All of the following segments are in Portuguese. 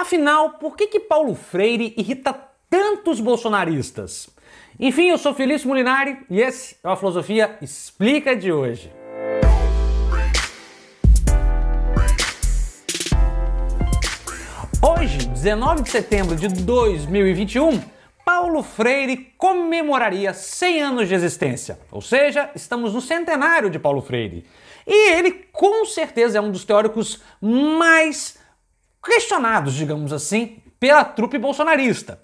Afinal, por que, que Paulo Freire irrita tantos bolsonaristas? Enfim, eu sou Felício Molinari e esse é a Filosofia Explica de hoje. Hoje, 19 de setembro de 2021, Paulo Freire comemoraria 100 anos de existência, ou seja, estamos no centenário de Paulo Freire. E ele, com certeza, é um dos teóricos mais questionados, digamos assim, pela trupe bolsonarista.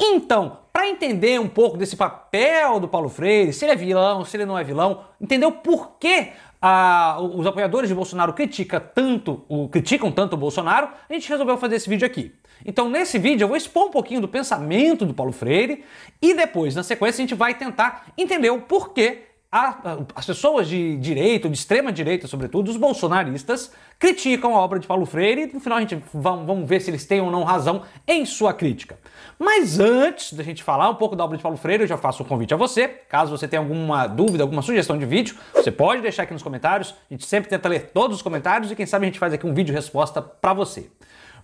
Então, para entender um pouco desse papel do Paulo Freire, se ele é vilão, se ele não é vilão, entender o porquê ah, os apoiadores de Bolsonaro critica tanto, o, criticam tanto o Bolsonaro, a gente resolveu fazer esse vídeo aqui. Então, nesse vídeo, eu vou expor um pouquinho do pensamento do Paulo Freire e depois, na sequência, a gente vai tentar entender o porquê as pessoas de direita, de extrema direita, sobretudo, os bolsonaristas, criticam a obra de Paulo Freire e no final a gente vamos, vamos ver se eles têm ou não razão em sua crítica. Mas antes da gente falar um pouco da obra de Paulo Freire, eu já faço um convite a você. Caso você tenha alguma dúvida, alguma sugestão de vídeo, você pode deixar aqui nos comentários. A gente sempre tenta ler todos os comentários e quem sabe a gente faz aqui um vídeo resposta para você.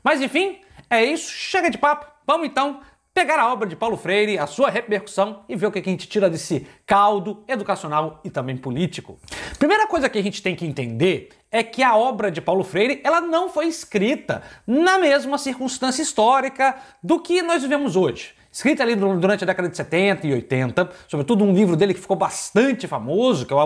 Mas enfim, é isso. Chega de papo. Vamos então pegar a obra de Paulo Freire, a sua repercussão e ver o que a gente tira desse caldo educacional e também político. Primeira coisa que a gente tem que entender é que a obra de Paulo Freire ela não foi escrita na mesma circunstância histórica do que nós vivemos hoje escrita ali durante a década de 70 e 80, sobretudo um livro dele que ficou bastante famoso, que é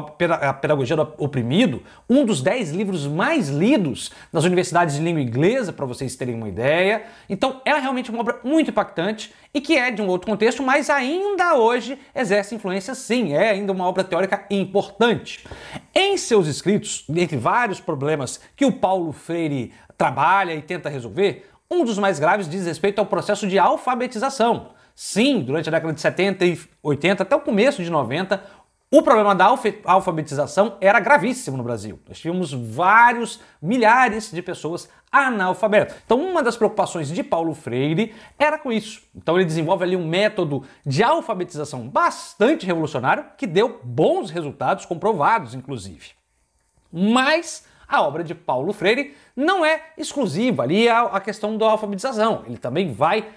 A Pedagogia do Oprimido, um dos dez livros mais lidos nas universidades de língua inglesa, para vocês terem uma ideia. Então, é realmente uma obra muito impactante e que é de um outro contexto, mas ainda hoje exerce influência sim, é ainda uma obra teórica importante. Em seus escritos, entre vários problemas que o Paulo Freire trabalha e tenta resolver, um dos mais graves diz respeito ao processo de alfabetização. Sim, durante a década de 70 e 80 até o começo de 90, o problema da alfabetização era gravíssimo no Brasil. Nós tínhamos vários, milhares de pessoas analfabetas. Então, uma das preocupações de Paulo Freire era com isso. Então, ele desenvolve ali um método de alfabetização bastante revolucionário que deu bons resultados, comprovados inclusive. Mas a obra de Paulo Freire não é exclusiva ali à questão da alfabetização. Ele também vai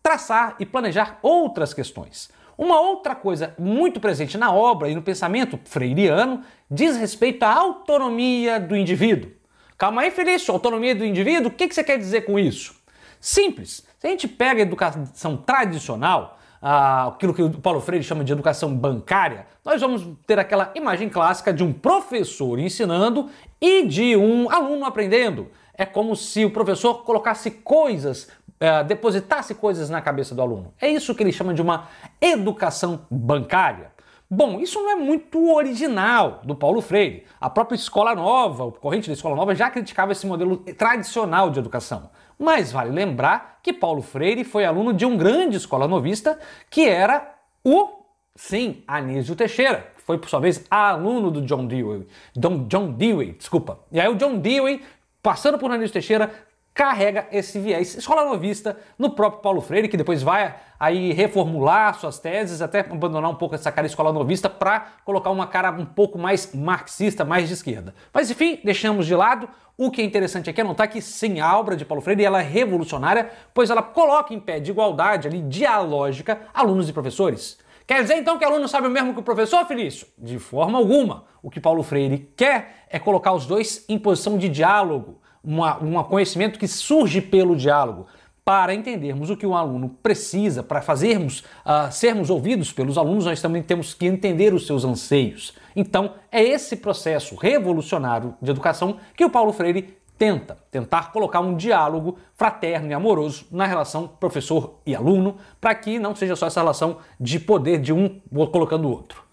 traçar e planejar outras questões. Uma outra coisa muito presente na obra e no pensamento freiriano diz respeito à autonomia do indivíduo. Calma aí, Felício, autonomia do indivíduo, o que você quer dizer com isso? Simples. Se a gente pega a educação tradicional, aquilo que o Paulo Freire chama de educação bancária, nós vamos ter aquela imagem clássica de um professor ensinando e de um aluno aprendendo. É como se o professor colocasse coisas é, depositasse coisas na cabeça do aluno. É isso que ele chama de uma educação bancária. Bom, isso não é muito original do Paulo Freire. A própria Escola Nova, o corrente da Escola Nova, já criticava esse modelo tradicional de educação. Mas vale lembrar que Paulo Freire foi aluno de um grande escola novista que era o, sim, Anísio Teixeira, que foi por sua vez aluno do John Dewey. John, John Dewey, desculpa. E aí o John Dewey, passando por Anísio Teixeira, carrega esse viés escola novista no próprio Paulo Freire, que depois vai aí reformular suas teses, até abandonar um pouco essa cara escola novista para colocar uma cara um pouco mais marxista, mais de esquerda. Mas enfim, deixamos de lado. O que é interessante aqui é notar que sim, a obra de Paulo Freire ela é revolucionária, pois ela coloca em pé de igualdade ali, dialógica, alunos e professores. Quer dizer então que o aluno sabe o mesmo que o professor, Felício? De forma alguma. O que Paulo Freire quer é colocar os dois em posição de diálogo, um conhecimento que surge pelo diálogo. Para entendermos o que o aluno precisa, para fazermos, uh, sermos ouvidos pelos alunos, nós também temos que entender os seus anseios. Então, é esse processo revolucionário de educação que o Paulo Freire tenta, tentar colocar um diálogo fraterno e amoroso na relação professor e aluno, para que não seja só essa relação de poder de um colocando o outro.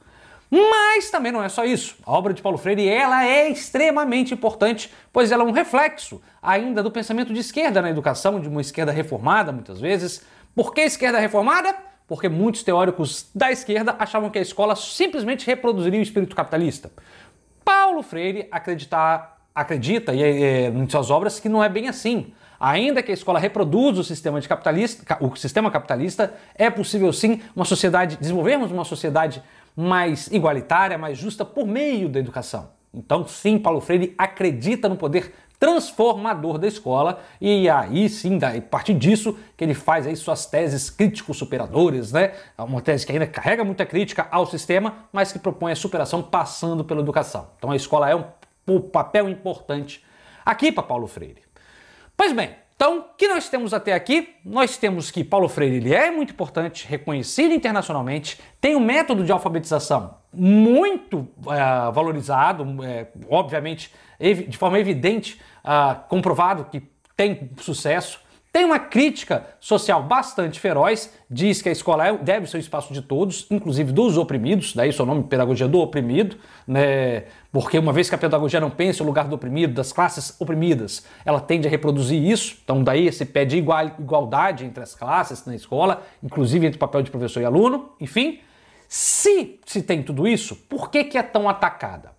Mas também não é só isso. A obra de Paulo Freire ela é extremamente importante, pois ela é um reflexo ainda do pensamento de esquerda na educação, de uma esquerda reformada muitas vezes. Por que esquerda reformada? Porque muitos teóricos da esquerda achavam que a escola simplesmente reproduziria o espírito capitalista. Paulo Freire acredita, acredita e, é, em suas obras que não é bem assim. Ainda que a escola reproduza o sistema, capitalista, o sistema capitalista, é possível sim uma sociedade, desenvolvermos uma sociedade mais igualitária, mais justa por meio da educação. Então, sim, Paulo Freire acredita no poder transformador da escola e aí sim, a partir disso que ele faz aí suas teses crítico-superadoras, né? É uma tese que ainda carrega muita crítica ao sistema, mas que propõe a superação passando pela educação. Então a escola é um, um papel importante aqui para Paulo Freire. Pois bem, então, o que nós temos até aqui? Nós temos que Paulo Freire ele é muito importante, reconhecido internacionalmente, tem um método de alfabetização muito é, valorizado, é, obviamente, de forma evidente, uh, comprovado que tem sucesso. Tem uma crítica social bastante feroz, diz que a escola é, deve ser o espaço de todos, inclusive dos oprimidos, daí seu nome Pedagogia do Oprimido, né? porque uma vez que a pedagogia não pensa o lugar do oprimido, das classes oprimidas, ela tende a reproduzir isso, então daí se pede igual, igualdade entre as classes na escola, inclusive entre o papel de professor e aluno, enfim. Se se tem tudo isso, por que, que é tão atacada?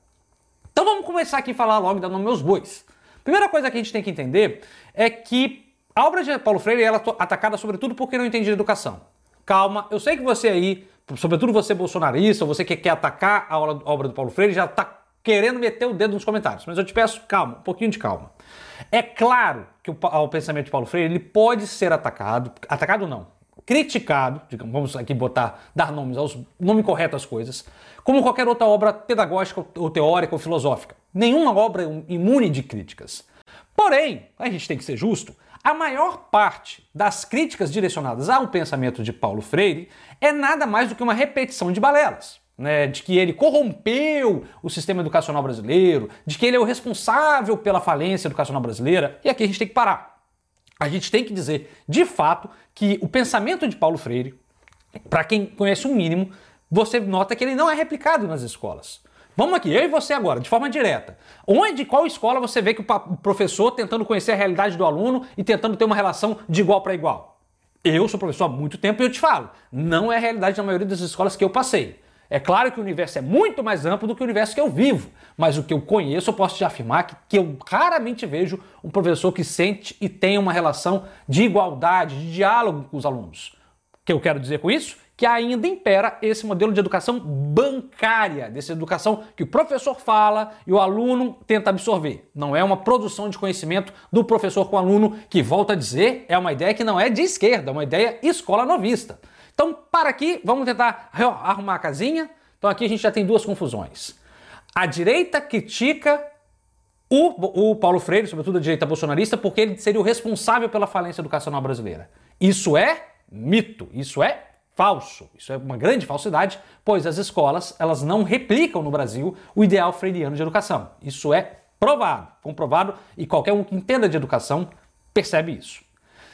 Então vamos começar aqui a falar logo da nome meus bois. Primeira coisa que a gente tem que entender é que a obra de Paulo Freire ela é atacada sobretudo porque não entende de educação. Calma, eu sei que você aí, sobretudo você bolsonarista, você que quer atacar a obra do Paulo Freire, já está querendo meter o dedo nos comentários. Mas eu te peço calma, um pouquinho de calma. É claro que o, o pensamento de Paulo Freire ele pode ser atacado, atacado não, criticado, digamos, vamos aqui botar, dar nomes aos nome correto às coisas, como qualquer outra obra pedagógica ou teórica ou filosófica. Nenhuma obra é imune de críticas. Porém, a gente tem que ser justo, a maior parte das críticas direcionadas ao pensamento de Paulo Freire é nada mais do que uma repetição de balelas. Né, de que ele corrompeu o sistema educacional brasileiro, de que ele é o responsável pela falência educacional brasileira, e aqui a gente tem que parar. A gente tem que dizer, de fato, que o pensamento de Paulo Freire, para quem conhece o um mínimo, você nota que ele não é replicado nas escolas. Vamos aqui, eu e você agora, de forma direta. Onde, qual escola você vê que o professor tentando conhecer a realidade do aluno e tentando ter uma relação de igual para igual? Eu sou professor há muito tempo e eu te falo, não é a realidade da maioria das escolas que eu passei. É claro que o universo é muito mais amplo do que o universo que eu vivo, mas o que eu conheço eu posso te afirmar que, que eu raramente vejo um professor que sente e tem uma relação de igualdade, de diálogo com os alunos. O que eu quero dizer com isso? Que ainda impera esse modelo de educação bancária, dessa educação que o professor fala e o aluno tenta absorver. Não é uma produção de conhecimento do professor com o aluno, que, volta a dizer, é uma ideia que não é de esquerda, é uma ideia escola novista. Então, para aqui, vamos tentar arrumar a casinha. Então, aqui a gente já tem duas confusões. A direita critica o, o Paulo Freire, sobretudo a direita bolsonarista, porque ele seria o responsável pela falência educacional brasileira. Isso é mito, isso é falso. Isso é uma grande falsidade, pois as escolas elas não replicam no Brasil o ideal freiriano de educação. Isso é provado, comprovado, e qualquer um que entenda de educação percebe isso.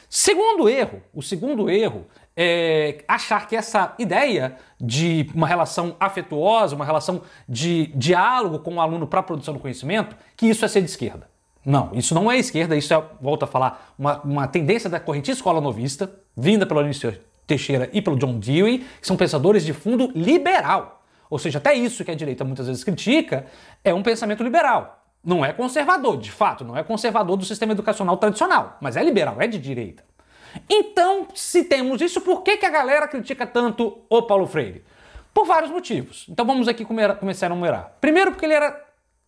Segundo erro, o segundo erro é achar que essa ideia de uma relação afetuosa, uma relação de diálogo com o aluno para a produção do conhecimento, que isso é ser de esquerda. Não, isso não é esquerda, isso é, volto a falar, uma, uma tendência da corrente escola novista, vinda pela Teixeira e pelo John Dewey, que são pensadores de fundo liberal. Ou seja, até isso que a direita muitas vezes critica é um pensamento liberal. Não é conservador, de fato, não é conservador do sistema educacional tradicional, mas é liberal, é de direita. Então, se temos isso, por que, que a galera critica tanto o Paulo Freire? Por vários motivos. Então vamos aqui começar a numerar. Primeiro, porque ele era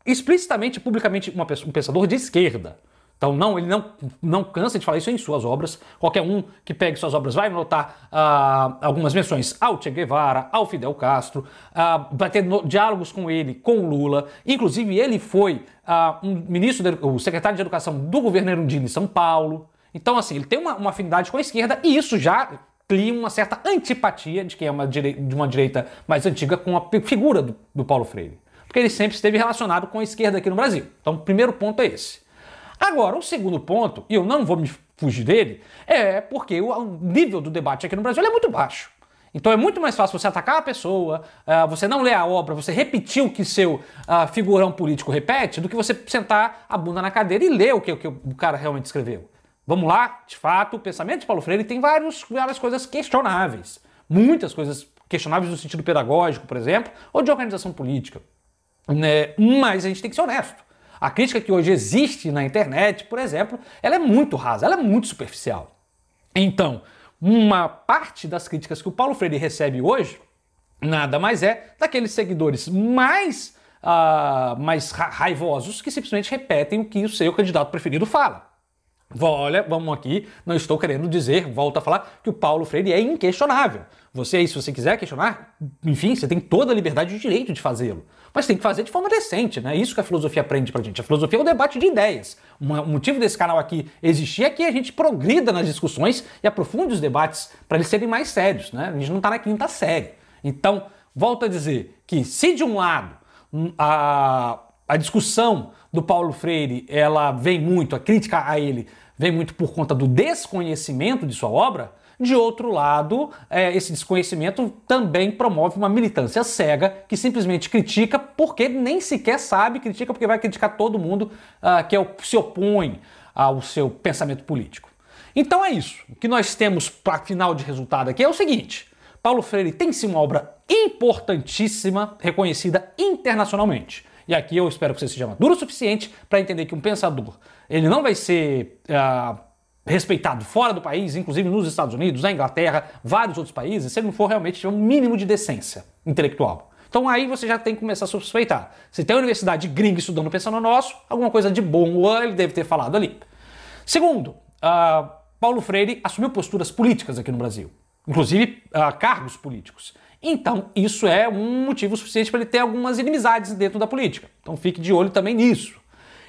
explicitamente, publicamente, um pensador de esquerda. Então, não, ele não, não cansa de falar isso em suas obras. Qualquer um que pegue suas obras vai notar ah, algumas menções ao Che Guevara, ao Fidel Castro, ah, vai ter no, diálogos com ele, com Lula. Inclusive, ele foi ah, um ministro, de, o secretário de Educação do governo Erundino em São Paulo. Então, assim, ele tem uma, uma afinidade com a esquerda e isso já cria uma certa antipatia de quem é uma direita, de uma direita mais antiga com a figura do, do Paulo Freire. Porque ele sempre esteve relacionado com a esquerda aqui no Brasil. Então, o primeiro ponto é esse. Agora, o segundo ponto, e eu não vou me fugir dele, é porque o nível do debate aqui no Brasil é muito baixo. Então é muito mais fácil você atacar a pessoa, uh, você não ler a obra, você repetir o que seu uh, figurão político repete, do que você sentar a bunda na cadeira e ler o que, o que o cara realmente escreveu. Vamos lá, de fato, o pensamento de Paulo Freire tem vários, várias coisas questionáveis. Muitas coisas questionáveis no sentido pedagógico, por exemplo, ou de organização política. Né? Mas a gente tem que ser honesto. A crítica que hoje existe na internet, por exemplo, ela é muito rasa, ela é muito superficial. Então, uma parte das críticas que o Paulo Freire recebe hoje nada mais é daqueles seguidores mais uh, mais ra raivosos que simplesmente repetem o que o seu candidato preferido fala. Olha, vamos aqui, não estou querendo dizer, volto a falar, que o Paulo Freire é inquestionável. Você aí, se você quiser questionar, enfim, você tem toda a liberdade e o direito de fazê-lo. Mas tem que fazer de forma decente, né? Isso que a filosofia aprende pra gente. A filosofia é um debate de ideias. O motivo desse canal aqui existir é que a gente progrida nas discussões e aprofunde os debates para eles serem mais sérios, né? A gente não está na quinta série. Então, volto a dizer que se de um lado hum, a, a discussão do Paulo Freire ela vem muito, a crítica a ele vem muito por conta do desconhecimento de sua obra, de outro lado, é, esse desconhecimento também promove uma militância cega que simplesmente critica porque nem sequer sabe, critica porque vai criticar todo mundo que é, se opõe ao seu pensamento político. Então é isso. O que nós temos para final de resultado aqui é o seguinte: Paulo Freire tem sim uma obra importantíssima, reconhecida internacionalmente. E aqui eu espero que você seja maduro o suficiente para entender que um pensador ele não vai ser uh, respeitado fora do país, inclusive nos Estados Unidos, na Inglaterra, vários outros países, se ele não for realmente um mínimo de decência intelectual. Então aí você já tem que começar a suspeitar. Se tem uma universidade gringa estudando pensando no nosso, alguma coisa de bom ele deve ter falado ali. Segundo, uh, Paulo Freire assumiu posturas políticas aqui no Brasil, inclusive uh, cargos políticos. Então, isso é um motivo suficiente para ele ter algumas inimizades dentro da política. Então, fique de olho também nisso.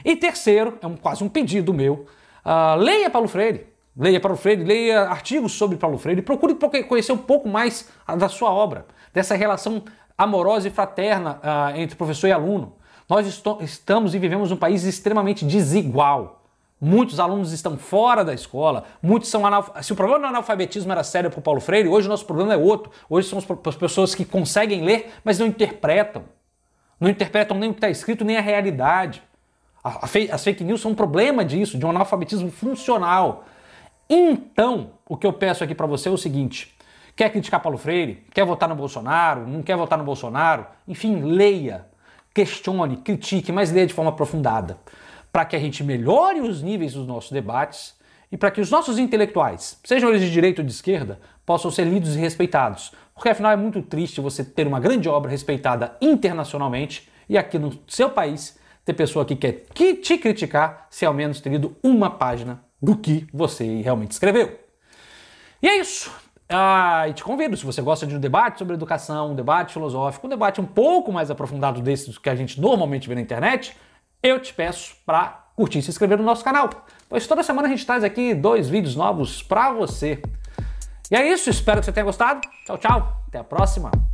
E terceiro, é um, quase um pedido meu, uh, leia Paulo Freire. Leia Paulo Freire, leia artigos sobre Paulo Freire, procure conhecer um pouco mais da sua obra, dessa relação amorosa e fraterna uh, entre professor e aluno. Nós estamos e vivemos um país extremamente desigual. Muitos alunos estão fora da escola, muitos são analfabetos. Se o problema do analfabetismo era sério para o Paulo Freire, hoje o nosso problema é outro. Hoje são as pessoas que conseguem ler, mas não interpretam. Não interpretam nem o que está escrito, nem a realidade. As fake news são um problema disso, de um analfabetismo funcional. Então, o que eu peço aqui para você é o seguinte: quer criticar Paulo Freire? Quer votar no Bolsonaro? Não quer votar no Bolsonaro? Enfim, leia, questione, critique, mas leia de forma aprofundada para que a gente melhore os níveis dos nossos debates e para que os nossos intelectuais, sejam eles de direita ou de esquerda, possam ser lidos e respeitados. Porque afinal é muito triste você ter uma grande obra respeitada internacionalmente e aqui no seu país ter pessoa que quer te criticar se ao menos ter lido uma página do que você realmente escreveu. E é isso. Ah, e te convido, se você gosta de um debate sobre educação, um debate filosófico, um debate um pouco mais aprofundado desses que a gente normalmente vê na internet, eu te peço para curtir e se inscrever no nosso canal, pois toda semana a gente traz aqui dois vídeos novos para você. E é isso, espero que você tenha gostado. Tchau, tchau, até a próxima.